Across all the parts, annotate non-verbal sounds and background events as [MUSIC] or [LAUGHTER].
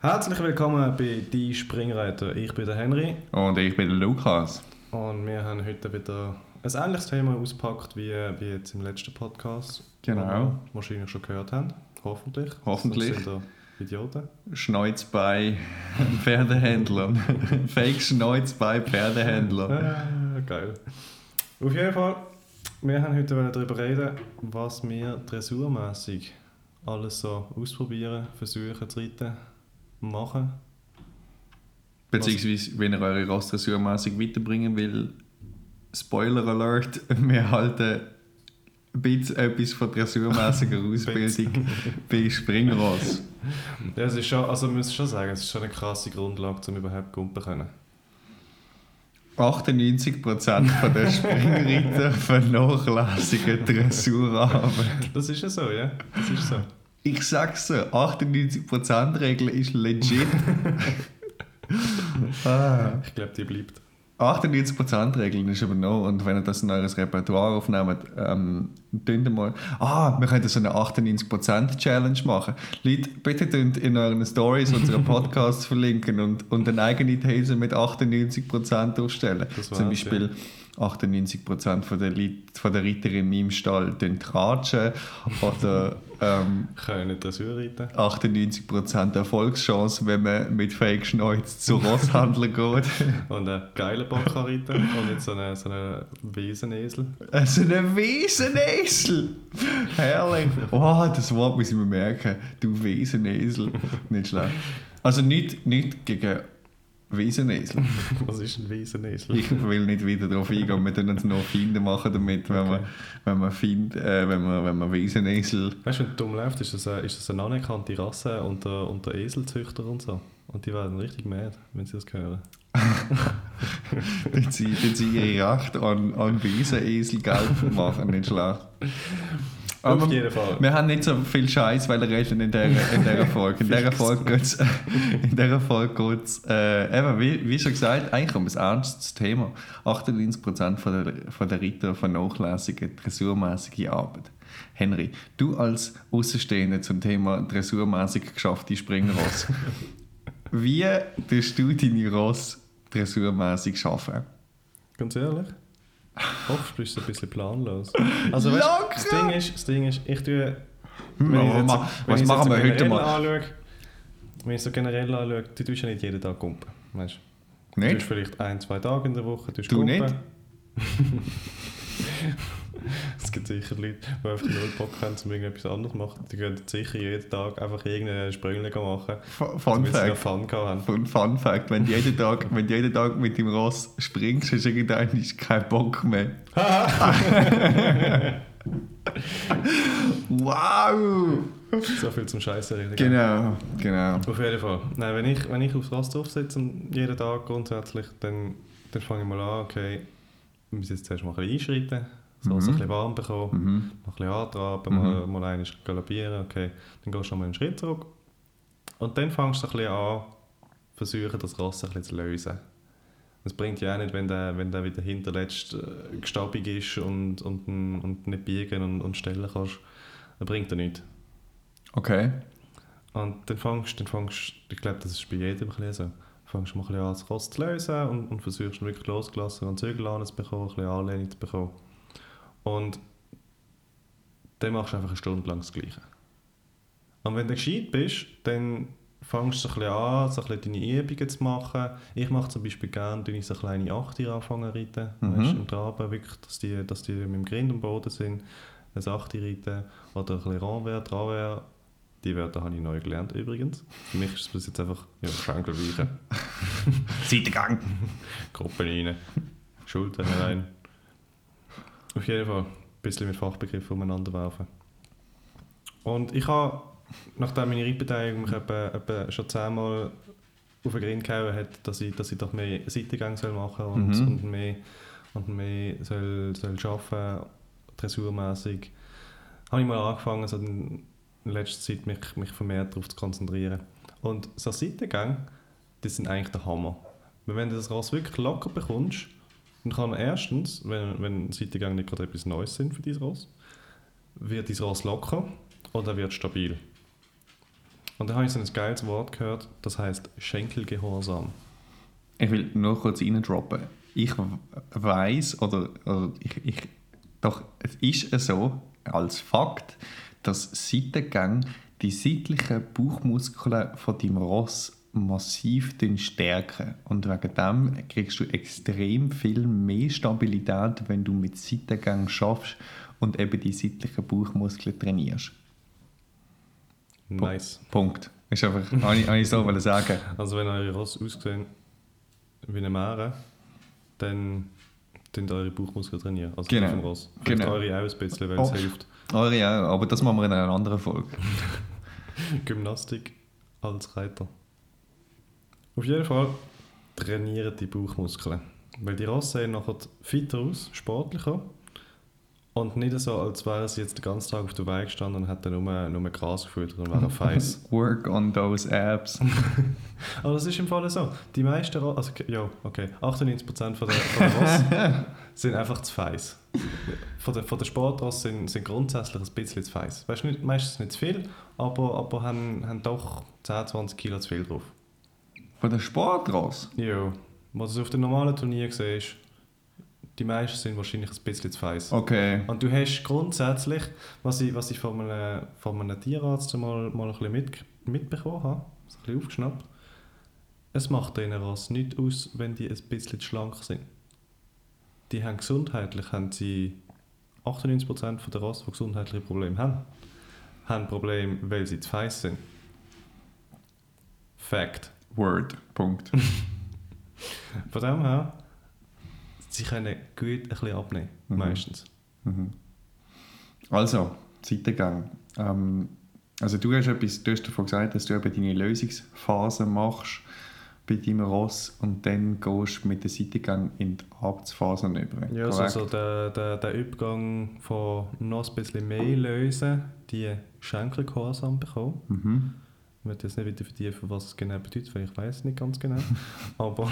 Herzlich willkommen bei Die Springreiter. Ich bin der Henry Und ich bin der Lukas. und wir haben heute wieder ein ähnliches Thema ausgepackt wie, wie jetzt im letzten Podcast. Genau. Wahrscheinlich schon gehört haben. Hoffentlich. Hoffentlich. Sonst sind wir Idioten. Schneuz bei [LAUGHS] Pferdehändlern. [LAUGHS] Fake Schneuz bei Pferdehändlern. Ah, geil. Auf jeden Fall, wir haben heute darüber reden, was wir dressurmäßig alles so ausprobieren, versuchen zu reiten, machen. Beziehungsweise, wenn ihr eure Ross dressurmäßig weiterbringen will, Spoiler Alert, [LAUGHS] wir halten ein bisschen etwas von dressurmäßiger [LAUGHS] Ausbildung bei Springross. Ja, es ist schon, also man muss schon sagen, es ist schon eine krasse Grundlage, um überhaupt gumpen zu können. 98% von der Springreiter [LAUGHS] vernachlässigen Dressurarbeit. Das ist ja so, ja. Das ist so. Ich sag's so, 98% Regel ist legit. [LAUGHS] ah. Ich glaube, die bleibt. 98% Regeln ist aber noch, und wenn ihr das in eures Repertoire aufnehmt, ähm, tönt mal, ah, wir könnten so eine 98% Challenge machen. Leute, bitte tönt in euren Stories unseren Podcast [LAUGHS] verlinken und, und eine eigene These mit 98% aufstellen. Zum Beispiel 98% von der, Leute, von der Reiter in meinem Stall tratschen oder [LAUGHS] ähm, Können nicht Dressur reiten. 98% Erfolgschance, wenn man mit Fake Schneuz zu [LAUGHS] Rosshändler geht. Und einen geilen Bock kann reiten. Und nicht so einen, so einen Wiesenesel. Also ein Wiesenesel! [LAUGHS] Herrlich! Oh, das Wort muss ich mir merken. Du Wiesenesel. Nicht schlecht. Also nicht, nicht gegen Wiesenesel. [LAUGHS] Was ist ein Wiesenesel? Ich will nicht wieder darauf eingehen. Wir können uns noch Feinde machen damit, wenn man, wenn man, Find, äh, wenn man, wenn man Wiesenesel... Weißt du, wenn du dumm läuft, ist das, eine, ist das eine anerkannte Rasse unter, unter Eselzüchter und so. Und die werden richtig mad, wenn sie das hören. [LAUGHS] die sie, sie ihre Recht an, an Wiesenesel geltend machen. Nicht schlecht. Auf Aber jeden Fall. Wir haben nicht so viel Scheiß, weil reden in dieser, in dieser [LAUGHS] Folge. In dieser Folge geht es, in dieser Folge geht's, äh, eben, wie, wie schon gesagt, eigentlich um ein ernstes Thema. 98% von der, von der Ritter vernachlässigen dressurmäßige Arbeit. Henry, du als Außenstehender zum Thema dressurmäßig geschaffte Springross, [LAUGHS] wie tust du deine Ross dressurmäßig schaffen? Ganz ehrlich? Oft bist du ein bisschen planlos. Also, weißt, das, Ding ist, das Ding ist, ich tue. Wenn ich jetzt- wenn was ich machen wir heute mal? Anschaue, wenn ich so generell anschaue, du tust ja nicht jeden Tag kumpen. Weißt? Du Nicht? tust vielleicht ein, zwei Tage in der Woche. tust Du kumpen. nicht? [LAUGHS] [LAUGHS] es gibt sicher Leute, die einfach null Bock haben, um irgendetwas anderes zu machen. Die gehen sicher jeden Tag einfach irgendeinen Sprüngling machen, Fun Fact. Fun. Fun, Fun Fact, wenn du jeden Tag, [LAUGHS] wenn du jeden Tag mit dem Ross springst, hast du irgendwann keinen Bock mehr. [LAUGHS] wow! So viel zum Scheiße reden. Genau, genau. Auf jeden Fall. Nein, wenn ich, wenn ich aufs Ross drauf sitze und jeden Tag grundsätzlich, dann, dann fange ich mal an, okay, wir müssen jetzt zuerst mal ein bisschen einschreiten, so Mhm. ein bisschen warm bekommen, Mhm. mal ein bisschen antraben, Mhm. mal, mal einmal galopieren, okay, dann gehst du noch mal einen Schritt zurück und dann fängst du ein bisschen an, versuchen das Ross ein bisschen zu lösen. Es bringt ja auch nicht, wenn der, wenn der wieder hinterletzt äh, gestabig ist und, und, und nicht biegen und, und stellen kannst, dann bringt er nichts. Okay. Und dann fängst fängst, ich glaube, das ist bei jedem ein so, fängst du mal ein bisschen an, das Ross zu lösen und, und versuchst wirklich losgelassen und Zügel anzubekommen, ein bisschen Anlehnung zu bekommen. Und dann machst du einfach eine Stunde lang das Gleiche. Und wenn du gescheit bist, dann fängst du so ein bisschen an, so ein bisschen deine Übungen zu machen. Ich mache zum Beispiel gerne, wenn ich so kleine Achter anfangen zu reiten, Mhm. weißt, im Traben, wirklich, dass die, dass die mit dem Grind am Boden sind, ein Achter reiten oder ein bisschen Renvers, Travers. Die Wörter habe ich neu gelernt übrigens. Für mich ist es jetzt einfach ja, Schenkel weichen, Seitengang. [LAUGHS] Gruppen rein, Schultern rein. Auf jeden Fall ein bisschen mit Fachbegriffen umeinander werfen. Und ich habe, nachdem meine Reitbeteiligung mich etwa, etwa schon zehnmal auf den Grind gehauen hat, dass ich, dass ich doch mehr Seitengang soll machen und, Mhm. und mehr, und mehr soll, soll arbeiten, dressurmäßig, habe ich mal angefangen, so in letzter Zeit mich, mich vermehrt darauf zu konzentrieren. Und so Seitengang, das sind eigentlich der Hammer. Wenn du das Ross wirklich locker bekommst, dann kann erstens, wenn, wenn Seitengang nicht gerade etwas Neues sind für dein Ross, wird dein Ross locker und er wird stabil. Und dann habe ich so ein geiles Wort gehört, das heißt Schenkelgehorsam. Ich will nur kurz reindroppen. Ich weiß oder, oder ich, ich, doch es ist so als Fakt, dass Seitengänge die seitlichen Bauchmuskeln von deinem Ross massiv stärken. Und wegen dem kriegst du extrem viel mehr Stabilität, wenn du mit Seitengängen schaffst und eben die seitlichen Bauchmuskeln trainierst. Nice. Punkt. Ist einfach, [LAUGHS] habe ich, habe ich so sagen. Also wenn eure Ross aussehen wie eine Meere, dann tun eure Bauchmuskeln trainieren. Also Genau. vom Ross. Vielleicht Genau. eure auch ein bisschen, Oh. es hilft. Eure ja, aber das machen wir in einer anderen Folge. [LAUGHS] Gymnastik als Reiter. Auf jeden Fall trainieren die Bauchmuskeln. Weil die Ross sehen nachher fitter aus, sportlicher. Und nicht so, als wären sie jetzt den ganzen Tag auf der Weide gestanden und hätten nur, nur Gras gefüttert und wären feiss. [LAUGHS] Work on those abs. [LAUGHS] Aber das ist im Fall so. Die meisten Ross, also ja, okay, 98% von der, von der Ross [LAUGHS] sind einfach zu feiss. Von der, von der Sportross sind, sind grundsätzlich ein bisschen zu feiss. Weißt du, meistens nicht zu viel, aber, aber haben, haben doch 10, 20 Kilo zu viel drauf. Von der Sportross? Ja, was du auf dem normalen Turnier siehst, die meisten sind wahrscheinlich ein bisschen zu feiss. Okay. Und du hast grundsätzlich, was ich, was ich von, einem, von einem Tierarzt mal, mal ein bisschen mit, mitbekommen habe, ein bisschen aufgeschnappt, es macht diesen Rassen nicht aus, wenn die ein bisschen schlank sind. Die haben gesundheitlich, haben sie 98% von der Rassen, die gesundheitliche Probleme haben, haben Probleme, weil sie zu feiss sind. Fact. Word. Punkt. Von dem her, sie können gut ein bisschen abnehmen, Mhm. meistens. Mhm. Also, Seitengang. Ähm, also du hast etwas, du hast davon gesagt, dass du eben deine Lösungsphase machst bei deinem Ross und dann gehst du mit dem Seitengang in die Arbeitsphase über. Ja, also Korrekt? so der, der, der Übergang von noch ein bisschen mehr lösen, die Schenkelgehorsam bekommen. Mhm. Ich möchte jetzt nicht weiter vertiefen, was es genau bedeutet, weil ich weiß es nicht ganz genau. [LAUGHS] Aber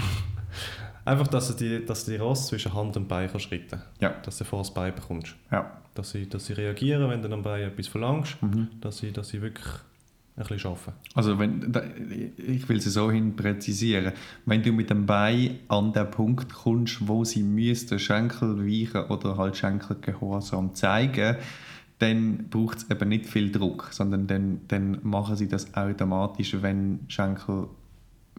einfach, dass du die, dass du die Ross zwischen Hand und Bein kannst reiten Ja. Dass du vor das Bein bekommst. Ja. Dass sie, dass sie reagieren, wenn du am Bein etwas verlangst, Mhm. dass sie, dass sie wirklich ein bisschen arbeiten. Also wenn, da- ich will es so hin präzisieren. Wenn du mit dem Bein an den Punkt kommst, wo sie müssten Schenkel weichen oder halt Schenkelgehorsam zeigen, dann braucht es eben nicht viel Druck, sondern dann, dann machen sie das automatisch, wenn Schenkel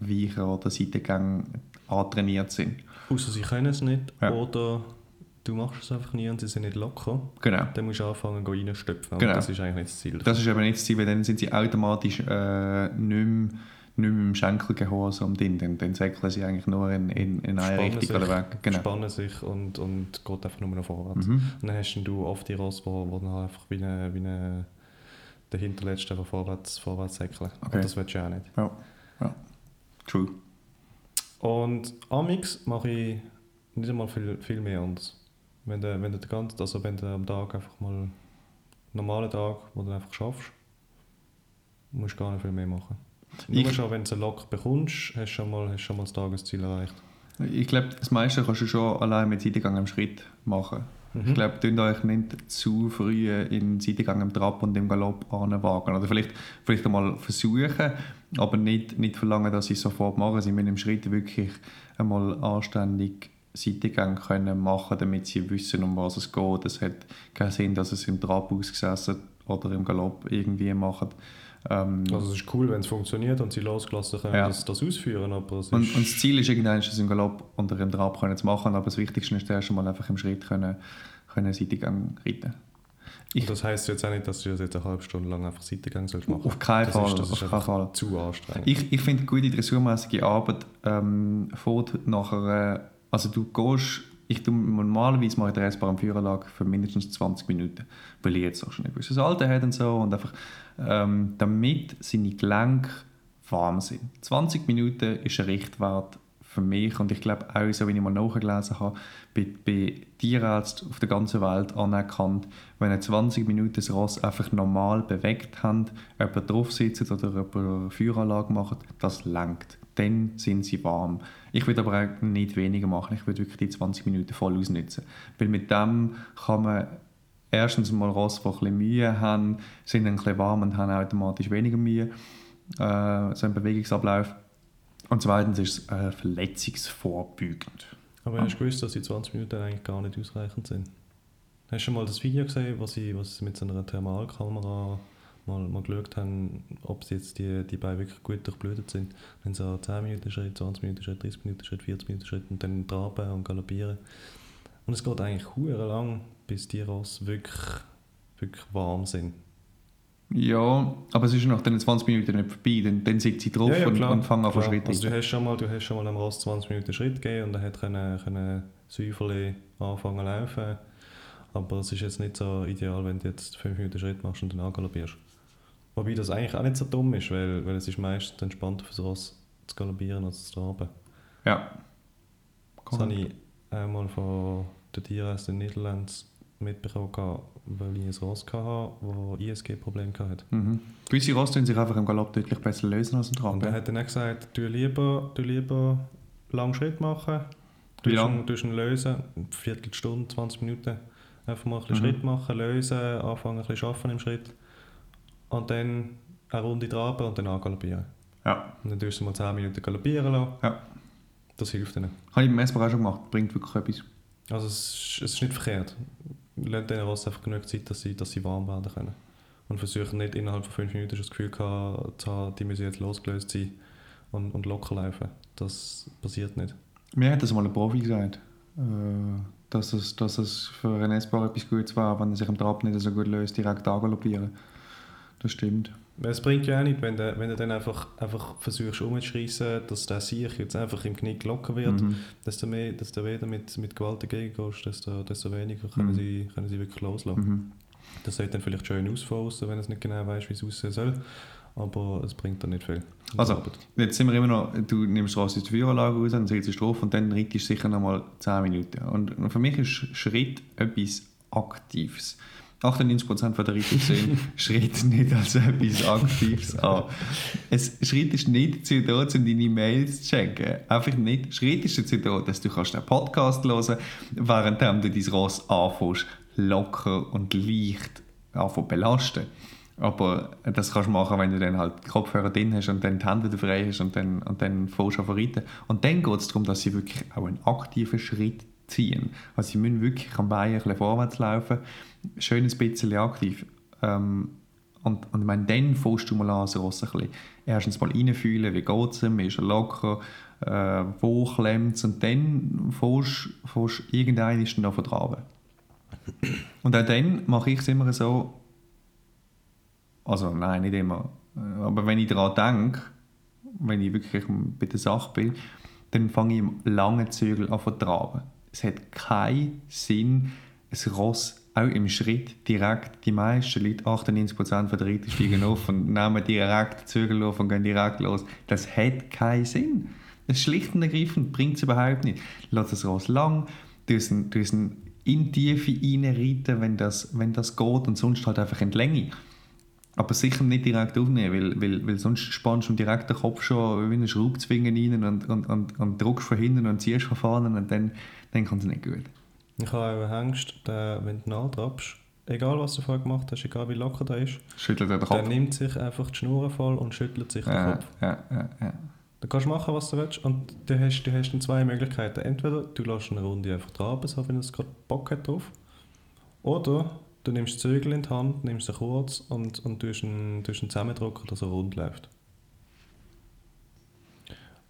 weichen oder Seitengänge antrainiert sind. Außer sie können es nicht Ja. oder du machst es einfach nie und sie sind nicht locker. Genau. Dann musst du anfangen, go reinstöpfen. Genau. Das ist eigentlich nicht das Ziel. Das ist eben nicht das Ziel, weil dann sind sie automatisch äh, nicht, mehr, nicht mehr im Schenkelgehorsam drin. Dann, dann säckeln sie eigentlich nur in, in, in eine Spannen Richtung oder weg. Genau. spannen sich und, und geht einfach nur noch vorwärts. Mhm. Und dann hast du oft die Ross, wo, wo dann einfach wie eine, wie eine der hinterletzte einfach vorwärts, vorwärts säckeln. Okay. Und das willst du ja auch nicht. Ja. ja. True. Und Amix mache ich nicht einmal viel, viel mehr anders. Wenn du, wenn du, den ganzen, also wenn du am Tag einfach mal einen normalen Tag, wo du einfach schaffst, musst du gar nicht viel mehr machen. Nur schon, wenn du einen Lock bekommst, hast du schon mal, hast schon mal das Tagesziel erreicht. Ich glaube, das meiste kannst du schon allein mit Seitengang im Schritt machen. Mhm. Ich glaube, tun euch nicht zu früh in Seitengang im Trab und im Galopp anwagen. Oder vielleicht, vielleicht einmal versuchen, aber nicht, nicht verlangen, dass sie es sofort machen. Sie müssen im Schritt wirklich einmal anständig Seitengang können machen, damit sie wissen, um was es geht. Es hat keinen Sinn, dass es im Trab ausgesessen oder im Galopp irgendwie machen. Ähm, Also es ist cool, wenn es funktioniert und sie losgelassen können Ja. das, das ausführen, aber. Und, und das Ziel ist irgendwann, das im Galopp oder im Trab können zu machen, aber das Wichtigste ist erst einmal einfach im Schritt können, können Seitengang reiten. Ich- Und das heisst jetzt auch nicht, dass du das jetzt eine halbe Stunde lang einfach Seitengang sollst machen. Auf keinen das Fall. Ist, das auf ist keinen Fall. zu anstrengend. Ich, ich finde, gute dressurmäßige Arbeit ähm, fährt nachher, also du gehst, ich tue normalerweise mache ich den Restbar am Führerlag für mindestens 20 Minuten, weil ich jetzt auch schon ein gewisses Alter habe und so und einfach, ähm, damit seine Gelenke warm sind. 20 Minuten ist ein Richtwert für mich und ich glaube auch, so wie ich mal nachgelesen habe, bei, Tierärzten auf der ganzen Welt anerkannt, wenn ihr 20 Minuten das Ross einfach normal bewegt habt, jemand drauf sitzt oder jemand eine Feueranlage macht, das lenkt. Dann sind sie warm. Ich würde aber auch nicht weniger machen. Ich würde wirklich die 20 Minuten voll ausnutzen. Weil mit dem kann man erstens mal Ross, die ein bisschen Mühe haben, sind dann ein bisschen warm und haben automatisch weniger Mühe. äh, so ein Bewegungsablauf. Und zweitens ist es äh, verletzungsvorbeugend. Aber hast du gewusst, dass die 20 Minuten eigentlich gar nicht ausreichend sind? Hast du schon mal das Video gesehen, was sie, was sie mit so einer Thermalkamera mal, mal geschaut haben, ob sie jetzt die, die Beine wirklich gut durchblutet sind? Wenn sie an 10 Minuten Schritt, 20 Minuten Schritt, 30 Minuten Schritt, 40 Minuten Schritt und dann traben und galoppieren. Und es geht eigentlich hure lang, bis die Ross wirklich, wirklich warm sind. Ja, aber es ist nach den 20 Minuten nicht vorbei. Dann, dann sitzt sie drauf Ja, ja, und, und fangen an Schritt. Also du hast schon mal, du hast schon mal am Ross 20 Minuten Schritt gegeben und er hat können, können Säuferli anfangen zu laufen. Aber es ist jetzt nicht so ideal, wenn du jetzt 5 Minuten Schritt machst und dann angaloppierst. Wobei das eigentlich auch nicht so dumm ist, weil, weil es ist meistens entspannter für das Ross zu galoppieren als zu traben. Ja. Das habe ich einmal von den Tierärzten in den Niederlanden mitbekommen, weil ich ein Ross hatte, das ISG-Probleme hatte. Mhm. Gewisse Ross tun sich einfach im Galopp deutlich besser lösen als im Trab. Und er hat dann auch gesagt, du lieber, du lieber lang Schritt machen. Du ihn- ihn lösen, eine Viertelstunde, 20 Minuten. Einfach mal ein bisschen Mhm. Schritt machen, lösen, anfangen ein bisschen arbeiten im Schritt. Und dann eine Runde traben und dann angaloppieren. Ja. Und dann tust du mal 10 Minuten galoppieren lassen. Ja. Das hilft ihnen. Habe ich beim Messbar auch schon gemacht. Bringt wirklich etwas. Also es ist, es ist nicht verkehrt. Lasst denen Ross einfach genug Zeit, dass sie, dass sie warm werden können. Und versuchen nicht innerhalb von 5 Minuten schon das Gefühl gehabt zu haben, die müssen jetzt losgelöst sein und, und locker laufen. Das passiert nicht. Mir hat das mal ein Profi gesagt, äh, dass es, dass es für einen Essbar etwas Gutes war, wenn er sich im Trab nicht so gut löst, direkt angaloppieren. Das stimmt. Es bringt ja auch nicht, wenn du, wenn du dann einfach, einfach versuchst umzuschreissen, dass der Sieg jetzt einfach im Knick locker wird. Mhm. Desto, mehr, desto weniger mit, mit Gewalt dagegen gehst, desto, desto weniger können, Mhm. sie, können sie wirklich loslassen. Mhm. Das sieht dann vielleicht schön aus von außen, wenn es nicht genau weiß, wie es aussehen soll. Aber es bringt dann nicht viel. Also, Jetzt sind wir immer noch, du nimmst raus aus der Feueranlage raus, dann sitzt du drauf und dann reitest du sicher noch mal 10 Minuten. Und für mich ist Schritt etwas Aktives. 98% von der sehen [LAUGHS] Schritt nicht als etwas Aktives an. Es, Schritt ist nicht dazu da, um deine Mails zu checken. Einfach nicht. Schritt ist dazu da, dass du kannst den Podcast hören während du dein Ross anfängst, locker und leicht anfangen belasten. Aber das kannst du machen, wenn du dann halt die Kopfhörer drin hast und dann die Hände frei hast und dann, und dann fährst du reiten. Und dann geht es darum, dass sie wirklich auch einen aktiven Schritt ziehen. Also sie müssen wirklich am Bein ein bisschen vorwärts laufen, schön ein bisschen aktiv. Ähm, und, und ich meine, dann fährst du mal an, so ein bisschen erstens mal reinfühlen, wie geht es ihm, ist er locker, äh, wo klemmt es und dann fährst du irgendeinen noch vertragen. Und auch dann mache ich es immer so, also nein, nicht immer, aber wenn ich daran denke, wenn ich wirklich bei der Sache bin, dann fange ich im langen Zügel an zu traben. Es hat keinen Sinn, ein Ross auch im Schritt direkt, die meisten Leute, 98% von der Reiter steigen auf und [LAUGHS] nehmen direkt die Zügel auf und gehen direkt los. Das hat keinen Sinn. Das schlicht und ergreifend bringt es überhaupt nicht. Lass das Ross lang, du es in Tiefe reinreiten, wenn das, wenn das geht und sonst halt einfach in die Länge. Aber sicher nicht direkt aufnehmen, weil, weil, weil sonst spannst du direkt den Kopf schon wie eine Schraubzwinge rein und, und, und, und drückst von hinten und ziehst von vorne und dann, dann kommt es nicht gut. Ich habe auch Angst, der, wenn du nachtrabst, egal was du vorher gemacht hast, egal wie locker der ist, Schüttelt er den der Kopf. nimmt sich einfach die Schnur voll und schüttelt sich den Ja, Kopf. ja, ja, ja. Du kannst machen, was du willst und du hast, du hast dann zwei Möglichkeiten. Entweder du lässt eine Runde einfach traben, so wenn es gerade Bock hat drauf, oder du nimmst die Zügel in die Hand, nimmst sie kurz und, und tust ihn, tust ihn zusammendrücken, dass er rund läuft.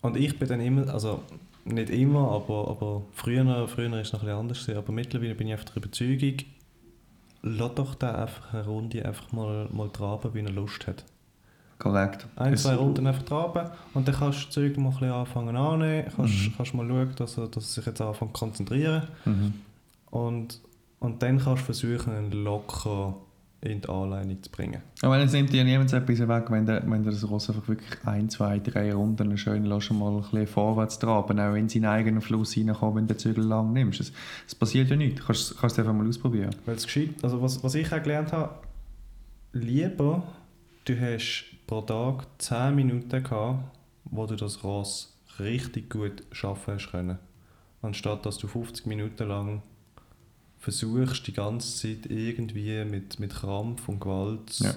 Und ich bin dann immer, also nicht immer, aber, aber früher, früher ist es noch ein bisschen anders, gewesen, aber mittlerweile bin ich einfach der Überzeugung, lass doch den einfach eine Runde einfach mal, mal traben, wie er Lust hat. Korrekt. Ein, zwei Runden einfach traben und dann kannst du die Züge mal ein bisschen anfangen annehmen, kannst, Mhm. kannst mal schauen, dass er, dass er sich jetzt anfängt zu konzentrieren Mhm. und, und dann kannst du versuchen, locker in die Anleitung zu bringen. Aber es nimmt dir niemand etwas weg, wenn du, wenn du das Ross einfach wirklich ein, zwei, drei Runden schön lässt, mal ein bisschen vorwärts traben, auch in seinen eigenen Fluss reinkommt, wenn du den Zügel lang nimmst. Es, es passiert ja nichts. Du kannst, kannst es einfach mal ausprobieren. Weil es gescheit, also was, was ich auch gelernt habe, lieber du hast pro Tag 10 Minuten gehabt, wo du das Ross richtig gut schaffen hast können. Anstatt dass du 50 Minuten lang versuchst, die ganze Zeit irgendwie mit, mit Krampf und Gewalt Ja.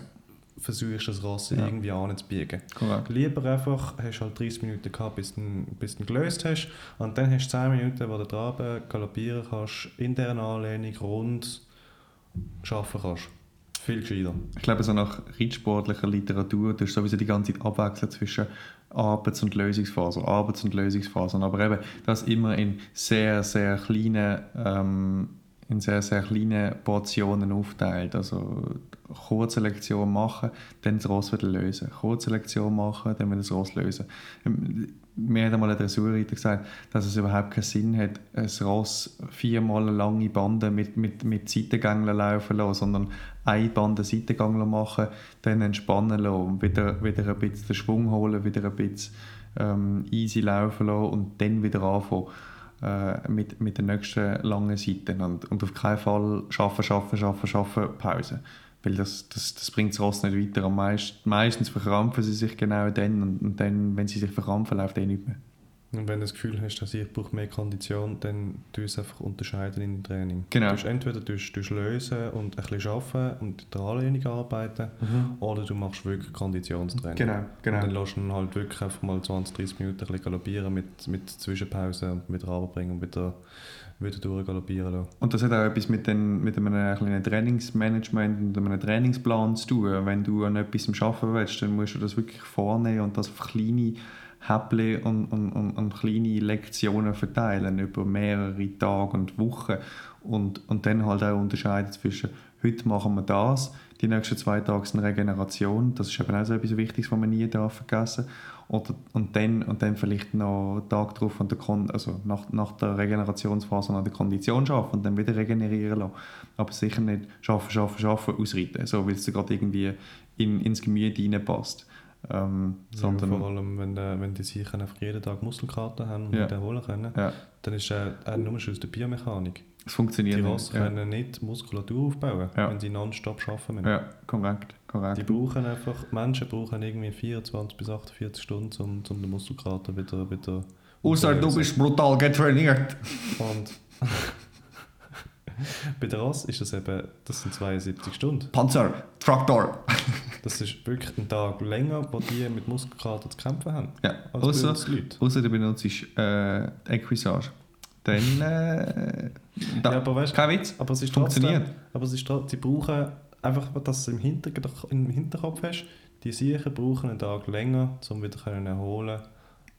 versuchst, das Ross Ja. irgendwie anzubiegen. Korrekt. Lieber einfach, hast halt 30 Minuten gehabt, bis du, bis du gelöst hast. Und dann hast du 10 Minuten, wo du dran galoppieren kannst, in dieser Anlehnung rund arbeiten kannst. Viel gescheiter. Ich glaube, so nach reitsportlicher Literatur, du hast sowieso die ganze Zeit abwechseln zwischen Arbeits- und Lösungsphase, Arbeits- und Lösungsphasen. Aber eben, das immer in sehr, sehr kleinen, ähm, in sehr, sehr kleinen Portionen aufteilt. Also kurze Lektion machen, dann das Ross wieder lösen. Kurze Lektion machen, dann wieder das Ross lösen. Ähm, Mir hat einmal ein Dressurreiter gesagt, dass es überhaupt keinen Sinn hat, ein Ross viermal lange Bande mit, mit, mit Seitengängeln laufen lassen, sondern eine Bande Seitengängler machen, dann entspannen lassen, wieder, wieder ein bisschen den Schwung holen, wieder ein bisschen ähm, easy laufen lassen und dann wieder anfangen äh, mit, mit den nächsten langen Seiten. Und, und auf keinen Fall schaffen, schaffen, schaffen, schaffen, Pause. Weil das, das, das bringt das Ross nicht weiter. Meist, meistens verkrampfen sie sich genau dann und, und dann, wenn sie sich verkrampfen, läuft eh nicht mehr. Und wenn du das Gefühl hast, dass ich brauche mehr Kondition, dann tu es einfach unterscheiden in dem Training. Genau. Du entweder du du lösen und ein bisschen arbeiten und in der Anlehnung arbeiten, oder du machst wirklich Konditionstraining. Genau, genau. Und dann lässt du halt wirklich einfach mal 20, 30 Minuten ein bisschen galoppieren mit, mit Zwischenpausen und wieder runterbringen und wieder, wieder durchgaloppieren lassen. Und das hat auch etwas mit, den, mit einem kleinen Trainingsmanagement und einem Trainingsplan zu tun. Wenn du an etwas arbeiten willst, dann musst du das wirklich vornehmen und das auf kleine Häppchen und, und, und, und kleine Lektionen verteilen über mehrere Tage und Wochen. Und, und dann halt auch unterscheiden zwischen, heute machen wir das, die nächsten zwei Tage sind Regeneration, das ist eben auch so etwas Wichtiges, was man nie darf vergessen oder, und, dann, und dann vielleicht noch einen Tag drauf an der Kon also nach, nach der Regenerationsphase an der Kondition schaffen und dann wieder regenerieren lassen. Aber sicher nicht schaffen, schaffen, schaffen, ausreiten, so weil es gerade irgendwie in, ins Gemüse reinpasst. Ähm, sondern, ja, vor allem, wenn, die- wenn die sicher einfach jeden Tag Muskelkater haben und Ja. nicht erholen können, ja, dann ist es auch nur schon aus der Biomechanik. es funktioniert Die nicht. Ross Ja. können nicht Muskulatur aufbauen, wenn sie nonstop arbeiten müssen. ja, korrekt, korrekt. Die brauchen einfach, Menschen brauchen irgendwie 24 bis 48 Stunden, um, um den Muskelkater wieder, wieder Außer du bist brutal getrainiert. Und [LAUGHS] bei der Ross ist das eben, das sind 72 Stunden. Panzer, Traktor. Das ist wirklich ein Tag länger, wo die mit Muskelkater zu kämpfen haben. Ja, außer, außer du benutzt äh, Equisage. Dann, äh, da, Ja, aber weißt kein Witz. aber es ist Funktioniert. trotzdem, aber es ist trotzdem, sie brauchen einfach, dass du im, Hinter im Hinterkopf hast, die Siechen brauchen einen Tag länger, um wieder können erholen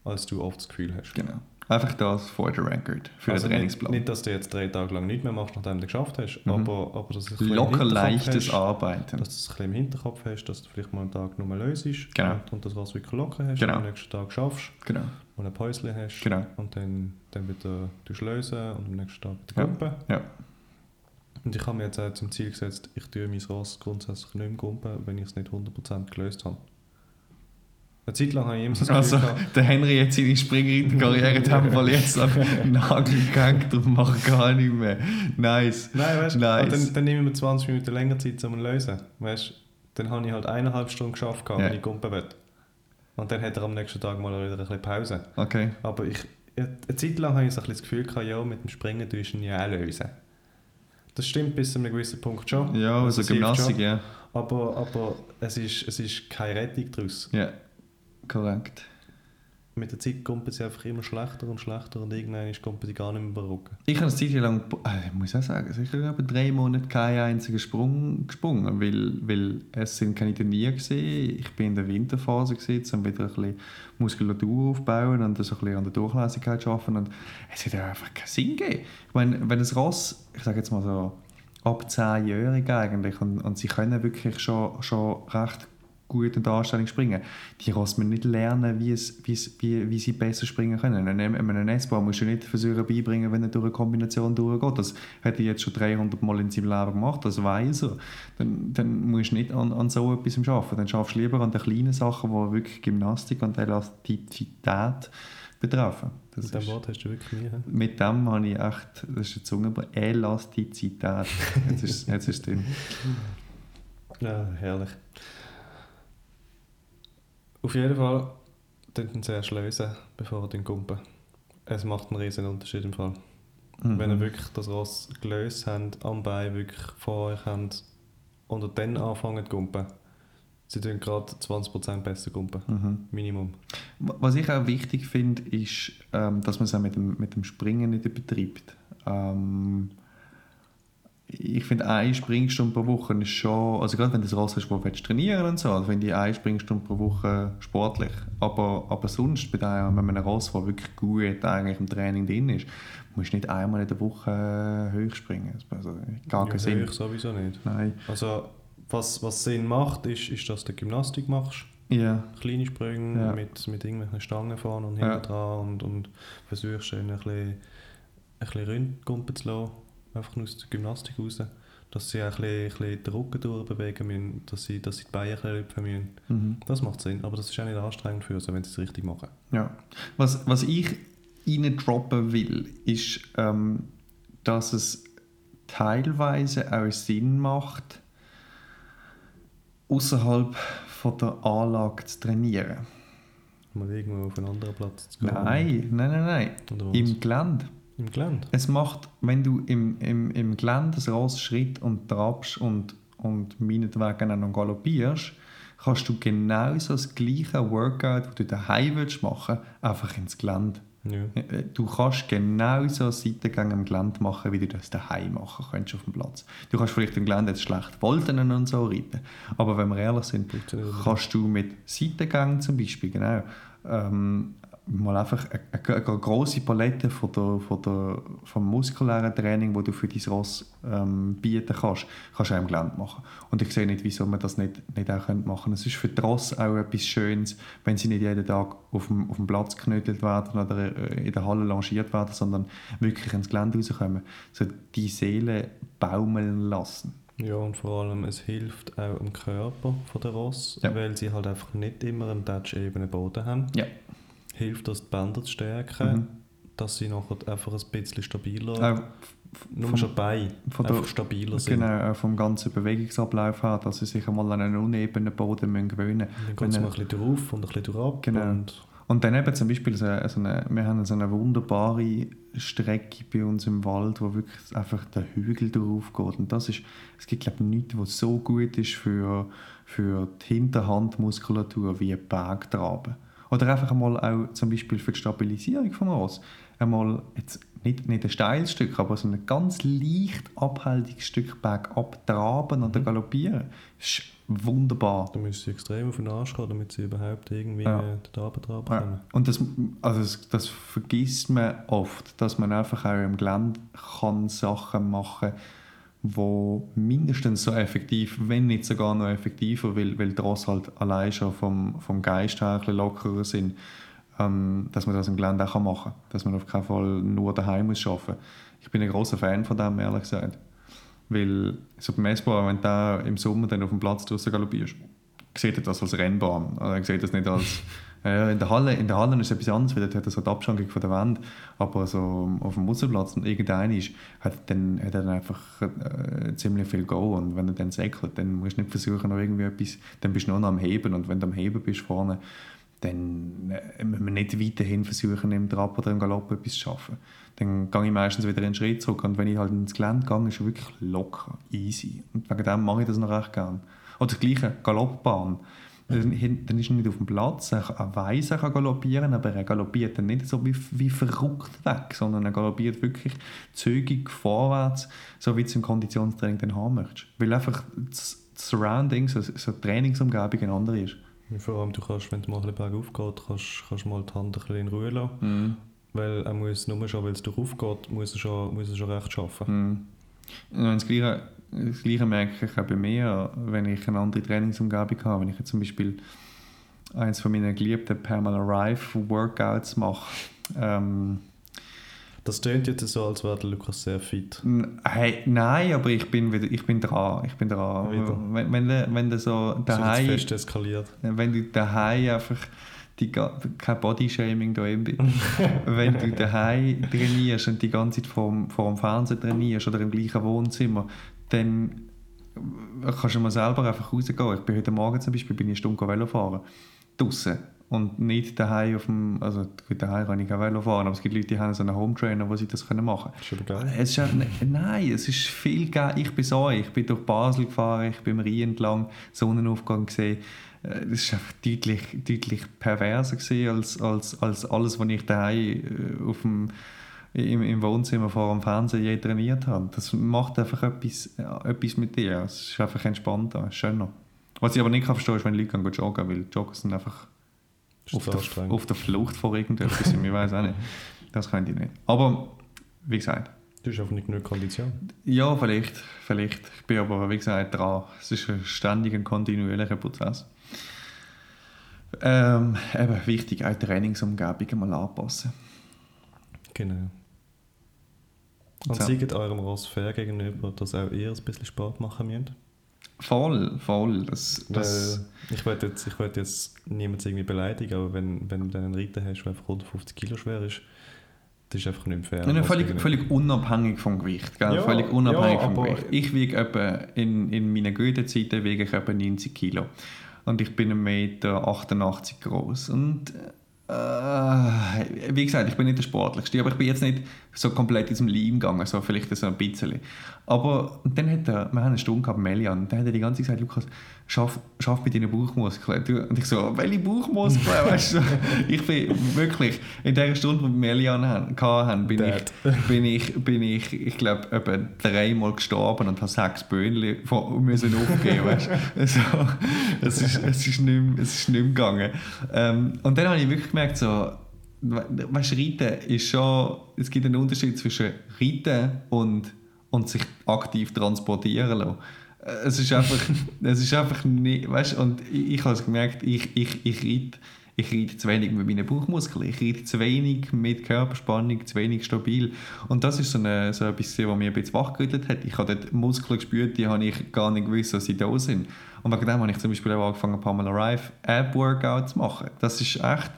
als du oft das Gefühl hast. Genau. Einfach das for the record, für Also den nicht, Trainingsplan. nicht, dass du jetzt drei Tage lang nichts mehr machst, nachdem du geschafft hast, Mhm. aber, aber dass du Locker leichtes hast, Arbeiten. dass du es ein bisschen im Hinterkopf hast, dass du vielleicht mal einen Tag nur löst Genau. und, und das was wirklich locker hast Genau. und am nächsten Tag schaffst Genau. und ein Päuschen hast Genau. und dann, dann wieder lösen und am nächsten Tag wieder Ja. gumpen. Ja. Und ich habe mir jetzt auch zum Ziel gesetzt, ich tue mein Ross grundsätzlich nicht mehr gumpen, wenn ich es nicht 100% gelöst habe. Eine Zeit lang habe ich immer so das Also, gehabt, der Henry hat seine Springreiterkarriere in dem Fall jetzt am Nagel gehängt und macht gar nicht mehr. Nice. Nein, weißt du, Nice. dann, dann nehme ich mir 20 Minuten länger Zeit zum Lösen. Weißt dann habe ich halt eineinhalb Stunden geschafft, gehabt, Ja. wenn ich gumpen will. Und dann hat er am nächsten Tag mal wieder ein bisschen Pause. Okay. Aber ich, eine Zeit lang habe ich so ein bisschen das Gefühl gehabt, ja, mit dem Springen tust du ihn ja auch lösen. Das stimmt bis zu einem gewissen Punkt schon. Ja, also hilft Gymnastik, ja. Aber, aber es, ist, es ist keine Rettung daraus. Ja, korrekt. Mit der Zeit kommen sie einfach immer schlechter und schlechter und irgendwann kommen sie gar nicht mehr barocken. Ich habe eine Zeit lang, äh, ich muss auch sagen, sicher etwa drei Monate keinen einzigen Sprung gesprungen, weil, weil es sind keine Turniere gesehen. Ich bin in der Winterphase gewesen, um wieder ein bisschen Muskulatur aufbauen und so ein bisschen an der Durchlässigkeit arbeiten und es hat einfach keinen Sinn gegeben. Ich meine, wenn ein Ross, ich sage jetzt mal so, ab 10-jährig eigentlich und, und sie können wirklich schon, schon recht gut und anständig springen. Die Ross müssen nicht lernen, wie, es, wie, es, wie, wie sie besser springen können. Einem, einem S-Bahn musst du nicht versuchen beibringen, wenn er durch eine Kombination durchgeht. Das hat er jetzt schon 300 Mal in seinem Leben gemacht, das weiß er. Dann, dann musst du nicht an, an so etwas arbeiten. Dann schaffst du lieber an den kleinen Sachen, die wirklich Gymnastik und Elastizität betreffen. Das Mit dem ist, Wort hast du wirklich nie. mit dem habe ich echt, das ist eine Zunge, Elastizität. Jetzt ist, jetzt ist es drin. Ja, herrlich. Auf jeden Fall, den zuerst lösen, bevor den kumpen. Es macht einen riesen Unterschied im Fall. Mhm. Wenn ihr wirklich das Ross gelöst habt, am Bein wirklich vor euch habt und dann anfangen zu kumpen, sie tun gerade 20% besser kumpen. Mhm. Minimum. Was ich auch wichtig finde, ist, ähm, dass man es auch mit dem, mit dem Springen nicht übertreibt. Ähm, ich finde, eine Springstunde pro Woche ist schon, also gerade wenn du das Ross hast, wo du trainieren und so, also finde ich eine Springstunde pro Woche sportlich. Aber, aber sonst, bei dem, wenn man ein Ross, das wirklich gut eigentlich im Training drin ist, musst du nicht einmal in der Woche hoch springen. Also gar keinen ja, Sinn. Ich sowieso nicht. Nein. Also, was, was Sinn macht, ist, ist, dass du Gymnastik machst. Ja. Kleine Sprünge Ja. mit, mit irgendwelchen Stangen vorne und hinten dran und, und versuchst ein bisschen, ein bisschen Rundkumpen zu lassen, einfach nur aus der Gymnastik raus. Dass sie auch ein bisschen, ein bisschen den Rücken durchbewegen müssen, dass sie, dass sie die Beine ein bisschen müssen. Mhm. Das macht Sinn, aber das ist auch nicht anstrengend für sie, wenn sie es richtig machen. Ja. Was, was ich Ihnen droppen will, ist, ähm, dass es teilweise auch Sinn macht, außerhalb von der Anlage zu trainieren. Mal irgendwo auf einen anderen Platz zu gehen. Nein, nein, nein, nein. Im Gelände. Im Gelände. Es macht, wenn du im, im, im Gelände das Ross Schritt und trabst und, und meinetwegen auch noch galoppierst, kannst du genauso das gleiche Workout, das du daheim willst machen einfach ins Gelände. Ja. Äh, Du kannst genauso einen Seitengang im Gelände machen, wie du das daheim machen könntest auf dem Platz. Du kannst vielleicht im Gelände jetzt schlecht Volten und so reiten, aber wenn wir ehrlich sind, kannst du mit Seitengang zum Beispiel, genau, ähm, mal einfach eine, eine, grosse Palette von der, von der, vom muskulären Training, wo du für dein Ross ähm, bieten kannst, kannst du auch im Gelände machen. Und ich sehe nicht, wieso man das nicht, nicht auch machen könnte. Es ist für die Ross auch etwas Schönes, wenn sie nicht jeden Tag auf dem, auf dem Platz geknödelt werden oder äh, in der Halle lanciert werden, sondern wirklich ins Gelände rauskommen. So die Seele baumeln lassen. Ja, und vor allem, es hilft auch dem Körper von der Ross, Ja. weil sie halt einfach nicht immer einen touch-ebenen Boden haben. Ja. Hilft das, die Bänder zu stärken, Mhm. dass sie nachher einfach ein bisschen stabiler, Auch nur schon der- einfach stabiler sind. Genau, auch vom ganzen Bewegungsablauf her, dass sie sich einmal an einen unebenen Boden müssen gewöhnen Dann müssen. geht es mal ein bisschen drauf und ein bisschen drauf. Genau. Und Und dann eben zum Beispiel, so, so eine, wir haben so eine wunderbare Strecke bei uns im Wald, wo wirklich einfach der Hügel drauf geht. Und das ist, es gibt glaube ich nichts, was so gut ist für, für die Hinterhandmuskulatur wie ein Bergtraben. Oder einfach einmal auch zum Beispiel für die Stabilisierung vom Ross. Einmal, jetzt nicht, nicht ein steiles Stück, aber so ein ganz leicht abhältiges Stück bergab traben oder galoppieren. Das ist wunderbar. da müssen sie extrem auf den Arsch gehen, damit sie überhaupt irgendwie Ja. ja. den Abendtraben Ja. bekommen. Und das, also das, das vergisst man oft, dass man einfach auch im Gelände kann Sachen machen wo mindestens so effektiv, wenn nicht sogar noch effektiver, weil, weil Ross halt allein schon vom, vom Geist her ein bisschen lockerer sind, ähm, dass man das im Gelände auch machen kann. Dass man auf keinen Fall nur daheim muss arbeiten Ich bin ein großer Fan von dem, ehrlich gesagt. Weil so beim S-Bahn, wenn du im Sommer dann auf dem Platz draussen galoppierst, sieht er das als Rennbahn. Er sieht das nicht als... Äh, in, der Halle, in der Halle ist es etwas anderes, weil dort hat er so die Abschrankung von der Wand. Aber so auf dem Außenplatz, und irgendeiner ist, hat, dann, hat er dann einfach äh, ziemlich viel Go. Und wenn er dann säckelt, dann musst du nicht versuchen, noch irgendwie etwas... Dann bist du nur noch am Heben. Und wenn du am Heben bist vorne, dann äh, müssen wir nicht weiterhin versuchen, im Trab oder im Galopp etwas zu schaffen. Dann gehe ich meistens wieder einen Schritt zurück und wenn ich halt ins Gelände gehe, ist es wirklich locker, easy. Und wegen dem mache ich das noch recht gern. Oder das gleiche, Galoppbahn. Dann ist er nicht auf dem Platz, er er weiss, er kann galoppieren, aber er galoppiert dann nicht so wie, wie verrückt weg, sondern er galoppiert wirklich zügig vorwärts, so wie du es im Konditionstraining dann haben möchtest. Weil einfach das Surrounding, so, so die Trainingsumgebung eine andere ist. Vor allem, du kannst, wenn du mal ein bisschen bergauf geht, kannst, kannst du mal die Hand ein bisschen in Ruhe lassen. Weil er muss nur schon, weil es darauf geht, muss er schon, muss er schon recht arbeiten. Mhm. Und Das Gleiche, das Gleiche merke ich auch bei mir, wenn ich eine andere Trainingsumgebung habe. Wenn ich jetzt zum Beispiel eins von meinen geliebten Pamela Rife Workouts mache. Ähm, Das klingt jetzt so, als wäre der Lukas sehr fit. hey, nein, aber ich bin, wieder, ich bin dran. Ich bin dran. Wieder. Wenn, wenn, du- wenn du so daheim, fest eskaliert. wenn du daheim einfach die, kein Bodyshaming da im [LAUGHS] wenn du daheim trainierst und die ganze Zeit vor, dem- vor dem Fernsehen trainierst oder im gleichen Wohnzimmer, dann kannst du mal selber einfach rausgehen. Ich bin heute Morgen zum Beispiel bin ich eine Stunde Velo fahren. Draussen. und nicht daheim auf dem, also gut, daheim kann ich auch Velo fahren, aber es gibt Leute, die haben so einen Home Trainer, wo sie das können machen Das ist aber geil. Es ist einfach, nein, es ist viel geil. Ich bin so, ich bin durch Basel gefahren, ich bin am Rhein entlang, Sonnenaufgang gesehen. Äh, Das war einfach deutlich, deutlich perverser gewesen als, als, als alles, was ich daheim äh, auf dem, im, im Wohnzimmer vor dem Fernsehen je trainiert habe. Das macht einfach etwas, etwas mit dir. Es ist einfach entspannter, schöner. Was ich aber nicht kann verstehen ist, wenn Leute gehen joggen, weil Joggen sind einfach auf der, auf der Flucht vor irgendetwas. ich weiß auch nicht. Das könnte ich nicht. Aber, wie gesagt, Du hast einfach nicht genug Kondition. ja, vielleicht, vielleicht. Ich bin aber, wie gesagt, dran. Es ist ein ständiger, kontinuierlicher Prozess. Ähm, eben wichtig, auch die Trainingsumgebung mal anpassen. Genau. Und So. seid eurem Ross fair gegenüber, dass auch ihr ein bisschen Sport machen müsst? Voll, voll. Das, das, ich will jetzt, ich will jetzt niemanden irgendwie beleidigen, aber wenn, wenn du einen Reiter hast, der einfach 150 Kilo schwer ist, das ist einfach nicht fair. Nein, Ross völlig, völlig unabhängig vom Gewicht. Gell? Ja, völlig unabhängig ja, vom Gewicht. Ich wiege etwa, in, in meinen guten Zeiten wiege ich etwa 90 Kilo. Und ich bin 1,88 Meter groß. Und äh, wie gesagt, ich bin nicht der Sportlichste, aber ich bin jetzt nicht so komplett in diesem Leim gegangen, so vielleicht so ein bisschen. Aber dann hat er, wir haben eine Stunde gehabt, Melian, und dann hat er die ganze Zeit gesagt, Lukas, schaff, schaff bei deinen Bauchmuskeln. Du- Und ich so, welche Bauchmuskeln? weißt du, [LAUGHS] ich bin wirklich, in der Stunde, die wir Melian hatten, bin Dad. ich, [LAUGHS] bin ich, bin ich, ich glaube, etwa dreimal gestorben und habe sechs Böhnchen müssen aufgeben, weißt du. [LAUGHS] So, es, ist, es, ist nicht, mehr- es ist nicht mehr gegangen. Ähm, und dann habe ich wirklich gemerkt, so, we- weißt du, Reiten ist schon, es gibt einen Unterschied zwischen Reiten und, und sich aktiv transportieren lassen. Äh, Es ist einfach, [LAUGHS] es ist einfach nicht, weißt und ich, ich habe es gemerkt, ich, ich, ich reite ich reite zu wenig mit meinen Bauchmuskeln, ich reite zu wenig mit Körperspannung, zu wenig stabil. Und das ist so, eine, so etwas, was mich ein bisschen wachgerüttelt hat. Ich habe dort Muskeln gespürt, die habe ich gar nicht gewusst, dass sie da sind. Und wegen dem habe ich zum Beispiel auch angefangen, Pamela Rife Ab-Workout zu machen. Das ist echt,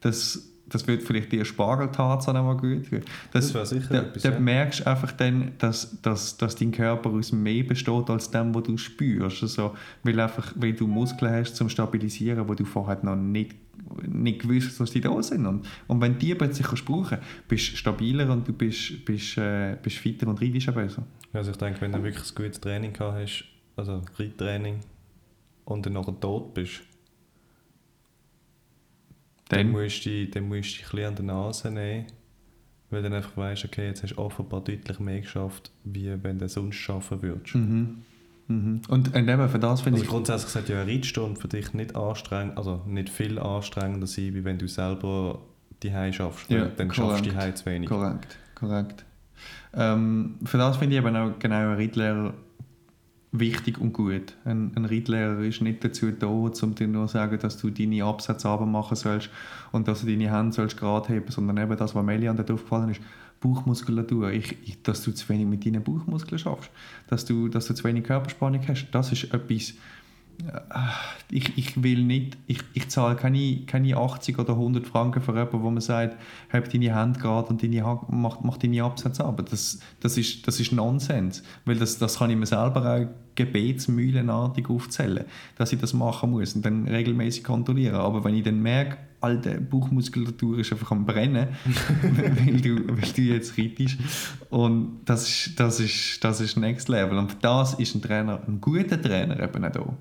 das, das wird vielleicht dir Spargeltarzan auch mal gut. Das wäre sicher da, etwas, da ja. merkst du einfach dann, dass, dass, dass dein Körper aus mehr besteht als dem, was du spürst. Also, weil, einfach, weil du Muskeln hast zum Stabilisieren, wo du vorher noch nicht, nicht gewusst hast, dass die da sind. Und, und wenn die plötzlich kannst brauchen bist du stabiler und du bist, bist, äh, bist fitter und reitest auch besser. Also ich denke, wenn du wirklich ein gutes Training gehabt hast, also Reittraining, und dann nachher tot bist, dann, musst du dich, dann musst du dich ein bisschen an der Nase nehmen, weil du dann einfach weißt, okay, jetzt hast du offenbar deutlich mehr geschafft, wie wenn du sonst schaffen würdest. mhm. Mhm. Und, und eben für das finde Also ich... grundsätzlich sollte ja eine Reitstunde für dich nicht anstrengend, also nicht viel anstrengender sein, wie wenn du selber die schaffst. Ja, dann schaffst du korrekt. die zu wenig. Korrekt, korrekt. Ähm, für das finde ich eben auch genau einen Reitlehrer wichtig und gut. Ein, ein Reitlehrer ist nicht dazu da, um dir nur zu sagen, dass du deine Absätze machen sollst und dass du deine Hände sollst gerade heben, sondern eben das, was Melian dort aufgefallen ist, Bauchmuskulatur, ich, ich, dass du zu wenig mit deinen Bauchmuskeln schaffst, dass du, dass du zu wenig Körperspannung hast, das ist etwas, ich, ich will nicht, ich, ich zahle keine, keine 80 oder 100 Franken für jemanden, wo man sagt, hab deine Hände gerade und deine, Ha- mach, mach deine Absätze ab. Das, das, ist, das ist Nonsens, weil das, das kann ich mir selber auch gebetsmühlenartig aufzählen, dass ich das machen muss und dann regelmäßig kontrollieren. Aber wenn ich dann merke, alte Bauchmuskulatur ist einfach am Brennen, [LAUGHS] weil, du, weil du jetzt reitest. Und das ist, das, ist, das ist Next Level. Und das ist ein Trainer, ein guter Trainer eben auch da.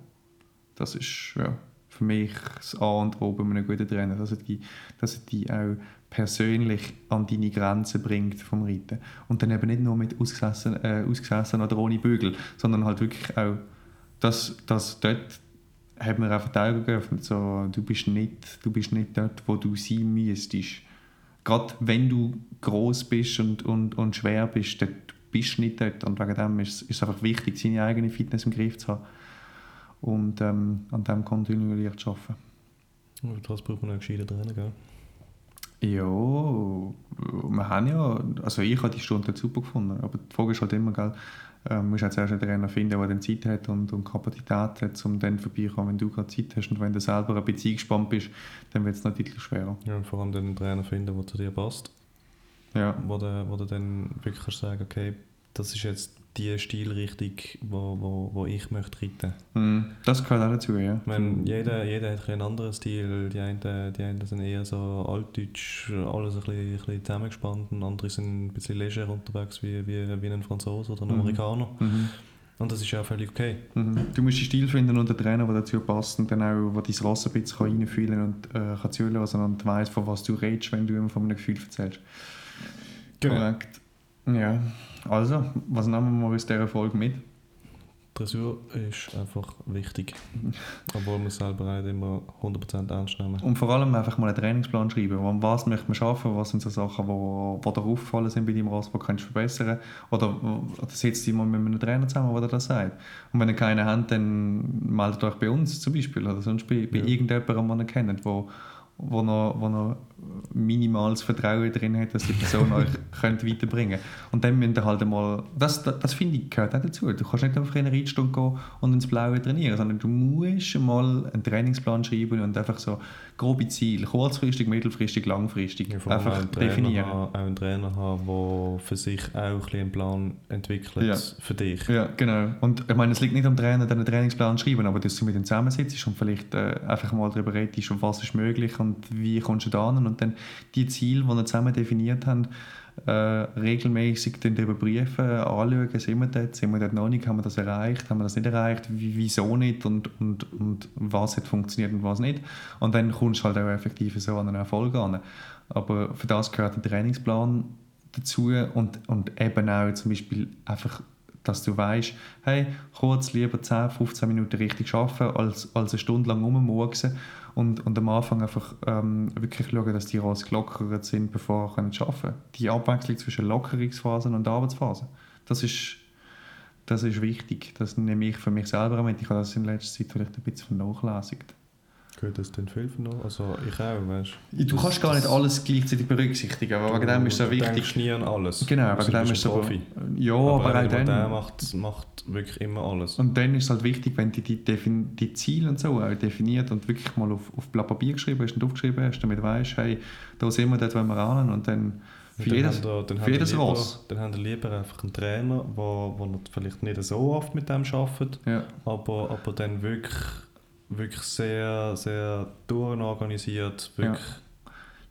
Das ist ja, für mich das A und O bei einem guten Trainer, dass er die, dass er die auch persönlich an deine Grenzen bringt vom Reiten. Und dann eben nicht nur mit ausgesessen, äh, ausgesessen oder ohne Bügel, sondern halt wirklich auch, dass, dass dort hat mir einfach die Augen geöffnet, so, du, bist nicht, du bist nicht dort, wo du sein müsstest. Gerade wenn du groß bist und, und, und schwer bist, dort bist du nicht dort. Und wegen dem ist, ist es einfach wichtig, seine eigene Fitness im Griff zu haben und ähm, an dem kontinuierlich zu arbeiten. Aber das braucht man noch gescheiter drin, gell? Ja, wir haben ja, also ich habe die Stunde super gefunden, aber die Frage ist halt immer, gell, äh, du musst halt zuerst einen Trainer finden, der dann Zeit hat und, und Kapazität hat, um dann vorbeikommen, wenn du gerade Zeit hast und wenn du selber ein bisschen eingespannt bist, dann wird es noch deutlich schwerer. Ja, und vor allem dann einen Trainer finden, der zu dir passt. Ja, Wo du, wo du dann wirklich kannst sagen okay, das ist jetzt die Stilrichtung, wo, wo, wo ich möchte reiten. Mhm. Das gehört auch dazu, ja. Ich meine, jeder, jeder hat ein einen anderen Stil. Die einen, die einen sind eher so altdeutsch, alles ein bisschen, ein bisschen zusammengespannt und andere sind ein bisschen leger unterwegs wie, wie, wie ein Franzose oder ein Mhm. Amerikaner. Mhm. Und das ist ja auch völlig okay. Mhm. Du musst einen Stil finden und einen Trainer, der dazu passt und dann auch, der dein Ross ein bisschen kann reinfühlen und äh, kann zulassen und weiss, von was du redest, wenn du ihm von einem Gefühl erzählst. Korrekt. Ja. Also, was nehmen wir aus dieser Folge mit? Dressur ist einfach wichtig. Obwohl man es selber nicht immer 100% ernst nehmen. Und vor allem einfach mal einen Trainingsplan schreiben. Was möchte man schaffen? Was sind so Sachen, die dir aufgefallen sind bei deinem Ross, die kannst du verbessern? Oder, oder setzt dich mal mit einem Trainer zusammen, der das sagt. Und wenn ihr keinen habt, dann meldet euch bei uns zum Beispiel. Oder sonst bei, bei Ja. irgendjemandem, den ihr kennt, wo, wo noch, wo noch minimales Vertrauen drin hat, dass die Person [LAUGHS] euch könnt weiterbringen Und dann müsst ihr halt einmal, das, das, das finde ich gehört auch dazu. Du kannst nicht einfach in eine Reitstunde gehen und ins Blaue trainieren, sondern du musst mal einen Trainingsplan schreiben und einfach so grobe Ziele, kurzfristig, mittelfristig, langfristig, Ja, einfach einen Trainer definieren. Haben, auch einen Trainer haben, der für sich auch ein bisschen einen Plan entwickelt Ja. für dich. Ja, genau. Und ich meine, es liegt nicht am Trainer, den Trainingsplan zu schreiben, aber dass du mit ihm zusammensitzt und vielleicht äh, einfach mal darüber redest, um was ist möglich und wie kommst du da an und dann die Ziele, die wir zusammen definiert haben, äh, regelmäßig dann überprüfen, anschauen, sind wir dort, sind wir dort noch nicht, haben wir das erreicht, haben wir das nicht erreicht, wie, wieso nicht und, und, und was hat funktioniert und was nicht. Und dann kommst du halt auch effektiv so an einen Erfolg an. Aber für das gehört ein Trainingsplan dazu und, und eben auch zum Beispiel einfach, dass du weißt, hey, kurz lieber 10, 15 Minuten richtig arbeiten, als, als eine Stunde lang rummurksen und, und am Anfang einfach ähm, wirklich schauen, dass die Ross gelockert sind, bevor sie arbeiten können. Die Abwechslung zwischen Lockerungsphasen und Arbeitsphasen, das ist, das ist wichtig. Das nehme ich für mich selber mit. Ich habe das in letzter Zeit vielleicht ein bisschen vernachlässigt. Gehört das denn viel von noch? Also ich auch, weißt Du kannst gar nicht alles gleichzeitig berücksichtigen, aber wegen dem ist es so du wichtig. denkst nie an alles. Genau, wegen du dem ist es aber... Ja, aber aber, auch einer, der dann... macht, macht wirklich immer alles. Und dann ist es halt wichtig, wenn du die, Defin die Ziele und so auch definiert und wirklich mal auf, auf Blatt Papier geschrieben hast und aufgeschrieben hast, damit du weißt, hey, da sind wir, dort wollen wir ran und dann für Und jedes, haben wir- dann für jedes lieber, Ross. Dann haben wir lieber einfach einen Trainer, der wo, wo vielleicht nicht so oft mit dem arbeitet, Ja, aber, aber dann wirklich, wirklich sehr, sehr durchorganisiert, wirklich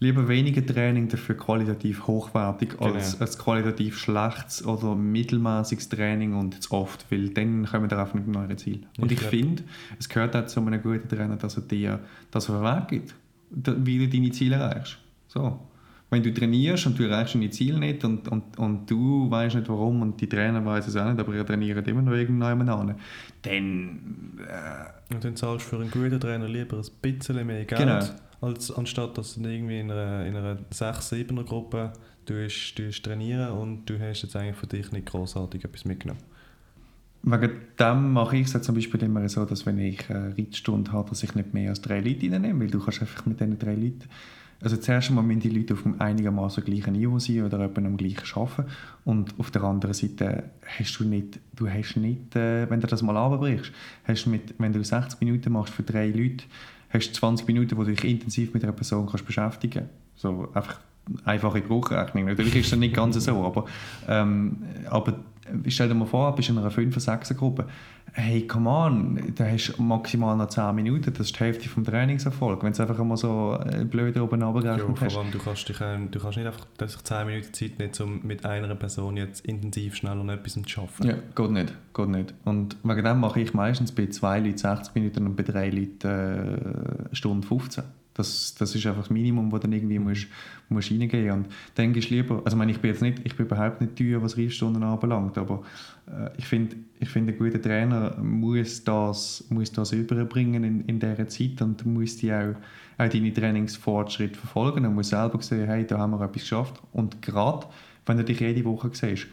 lieber weniger Training, dafür qualitativ hochwertig, als Genau. ein qualitativ schlechtes oder mittelmäßiges Training und zu oft, weil dann kommen wir auf ein neues Ziel. Und Ich ich, finde, es gehört auch zu einem guten Trainer, dass er dir das Weg gibt, wie du deine Ziele erreichst. So. Wenn du trainierst und du erreichst deine Ziele nicht und, und, und du weißt nicht warum und die Trainer weiß es auch nicht, aber ihr trainiert immer noch irgendjemand an, dann äh, Und dann zahlst du für einen guten Trainer lieber ein bisschen mehr Geld, Genau. als, anstatt dass du irgendwie in einer, in einer 6-7er Gruppe du hast, du hast trainieren und du hast jetzt eigentlich für dich nicht großartig etwas mitgenommen. Wegen dem mache ich es zum Beispiel immer so, dass wenn ich eine Reitstunde habe, dass ich nicht mehr als drei Leute reinnehme, weil du kannst einfach mit diesen drei Leuten also zuerst einmal müssen die Leute auf einem einigermaßen gleichen Niveau sein oder etwa am gleichen arbeiten und auf der anderen Seite hast du nicht, du hast nicht, äh, wenn du das mal abbrichst, hast mit, wenn du 60 Minuten machst für drei Leute, hast du 20 Minuten, wo du dich intensiv mit einer Person kannst beschäftigen So einfach einfache Bruchrechnung. Natürlich ist das nicht ganz so, aber, ähm, aber stell dir mal vor, du bist in einer 5- 6 Gruppe. Hey, come on, da hast du maximal noch 10 Minuten, das ist die Hälfte vom Trainingserfolg. Wenn du einfach mal so äh, blöd oben Ja, runtergerechnet vor hast. allem, du kannst, dich, ähm, du kannst nicht einfach dass ich 10 Minuten Zeit nicht um mit einer Person jetzt intensiv schnell an etwas zu arbeiten. Ja, geht nicht, geht nicht. Und wegen dem mache ich meistens bei zwei Leuten 60 Minuten und bei drei Leuten äh, Stunde 15. Das, das ist einfach das Minimum, das dann irgendwie musst, musst reingehen Und dann gehst du lieber, also ich meine, ich bin jetzt nicht, ich bin überhaupt nicht teuer, was Reitstunden anbelangt, aber äh, ich finde, ich find, ein guter Trainer muss das, muss das überbringen in, in dieser Zeit und muss die auch, auch deine Trainingsfortschritte verfolgen und muss selber sehen, hey, da haben wir etwas geschafft. Und gerade, wenn du dich jede Woche siehst,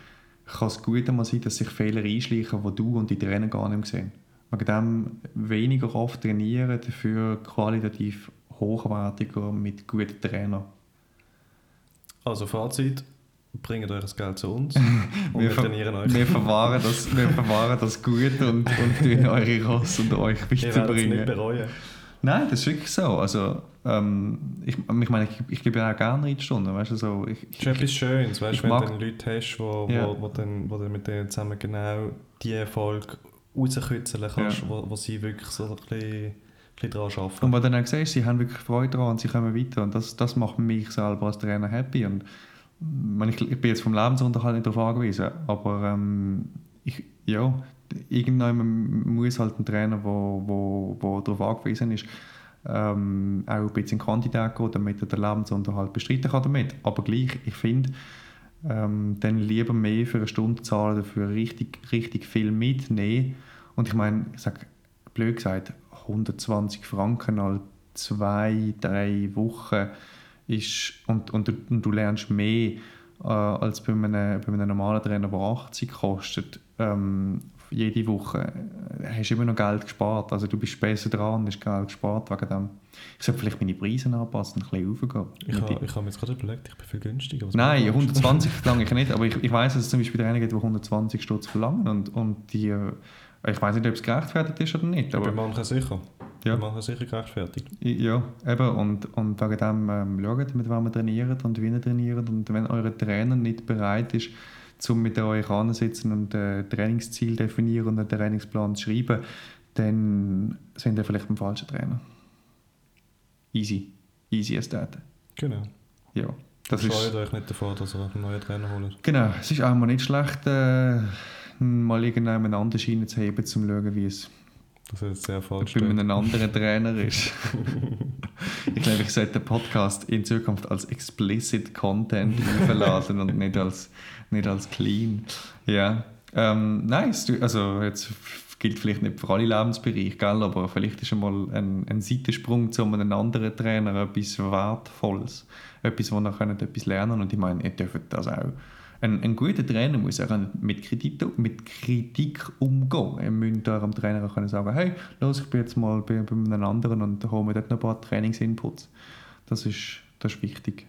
kann es gut einmal sein, dass sich Fehler einschleichen, die du und die Trainer gar nicht sehen. Wegen dem weniger oft trainieren, dafür qualitativ hochwertiger mit guten Trainern. Also Fazit, bringt euch das Geld zu uns [LAUGHS] und wir, ver- trainieren euch. wir, verwahren das, wir verwahren das gut und, und tun eure Ross und euch Ihr werdet es nicht weiterbringen. bereuen. Nein, das ist wirklich so. Also, ähm, ich, ich meine, ich, ich gebe ja auch gerne Reitstunden, weißt du, so. Ich, Das ist etwas Schönes, weißt du, wenn mag- du dann Leute hast, wo, Ja. wo, wo, dann, wo dann mit denen zusammen genau die Erfolg rauskitzeln kannst, Ja. wo, wo sie wirklich so ein bisschen, bisschen daran arbeiten. Und was du dann auch siehst, sie haben wirklich Freude daran und sie kommen weiter. Und das, das macht mich selber als Trainer happy. Und ich, ich, bin jetzt vom Lebensunterhalt nicht darauf angewiesen, aber ähm, ich, ja, irgendwann muss halt ein Trainer, der wo, wo, wo darauf angewiesen ist, ähm, auch ein bisschen in Quantität gehen, damit er den Lebensunterhalt bestreiten kann damit. Aber gleich, ich finde, ähm, dann lieber mehr für eine Stunde zahlen, dafür richtig, richtig viel mitnehmen. Und ich meine, ich sage, blöd gesagt, 120 Franken alle zwei, drei Wochen ist, und, und, du, und du lernst mehr äh, als bei einem, bei einem normalen Trainer, der 80 kostet, ähm, jede Woche, äh, hast du immer noch Geld gespart. Also du bist besser dran, hast Geld gespart wegen dem. Ich sollte vielleicht meine Preise anpassen, ein bisschen raufgehen. Ich habe ich hab mir jetzt gerade überlegt, ich bin viel günstiger. Nein, machst du? 120 [LAUGHS] verlange ich nicht, aber ich, ich weiß, dass es zum Beispiel einige gibt, die 120 Stutz verlangen und, und die, äh, ich weiß nicht, ob es gerechtfertigt ist oder nicht, Bei aber manchen sicher. Ja. Bei manchen sicher gerechtfertigt. ja, eben, und, und wegen dem ähm, schaut, mit wem ihr trainiert und wie ihr trainiert und wenn euer Trainer nicht bereit ist, um mit euch anzusitzen und ein Trainingsziel definieren und einen Trainingsplan zu schreiben, dann sind ihr vielleicht ein falscher Trainer. Easy. Easy as that. Genau. Ja. Das ist, Scheut euch nicht davor, dass ihr einen neuen Trainer holt. Genau, es ist auch mal nicht schlecht, äh, mal irgendeinen anderen Schiene zu haben, um zu schauen, wie es Das ist sehr falsch. bei einem anderen Trainer ist. [LAUGHS] ich glaube, ich sollte den Podcast in Zukunft als explicit Content [LAUGHS] verladen und nicht als, nicht als clean. Ja, ähm, nice. Also jetzt gilt vielleicht nicht für alle Lebensbereiche, gell? aber vielleicht ist einmal ein, ein Seitensprung zu einem anderen Trainer etwas Wertvolles. Etwas, wo ihr könnt etwas lernen und ich meine, ihr dürft das auch. Ein, ein guter Trainer muss auch mit Kritik, mit Kritik umgehen. Ihr müsst eurem Trainer auch können sagen, hey, los, ich bin jetzt mal bei, bei einem anderen und hole mir dort noch ein paar Trainingsinputs. Das ist, das ist wichtig.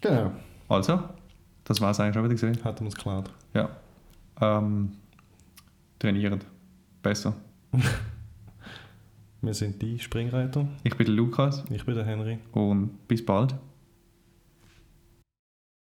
Genau. Also, das war es eigentlich schon wieder gesehen. Hat er uns geklärt. Ja. Ähm, trainieren. Besser. [LAUGHS] Wir sind die Springreiter. Ich bin der Lukas Ich bin der Henry. und bis bald.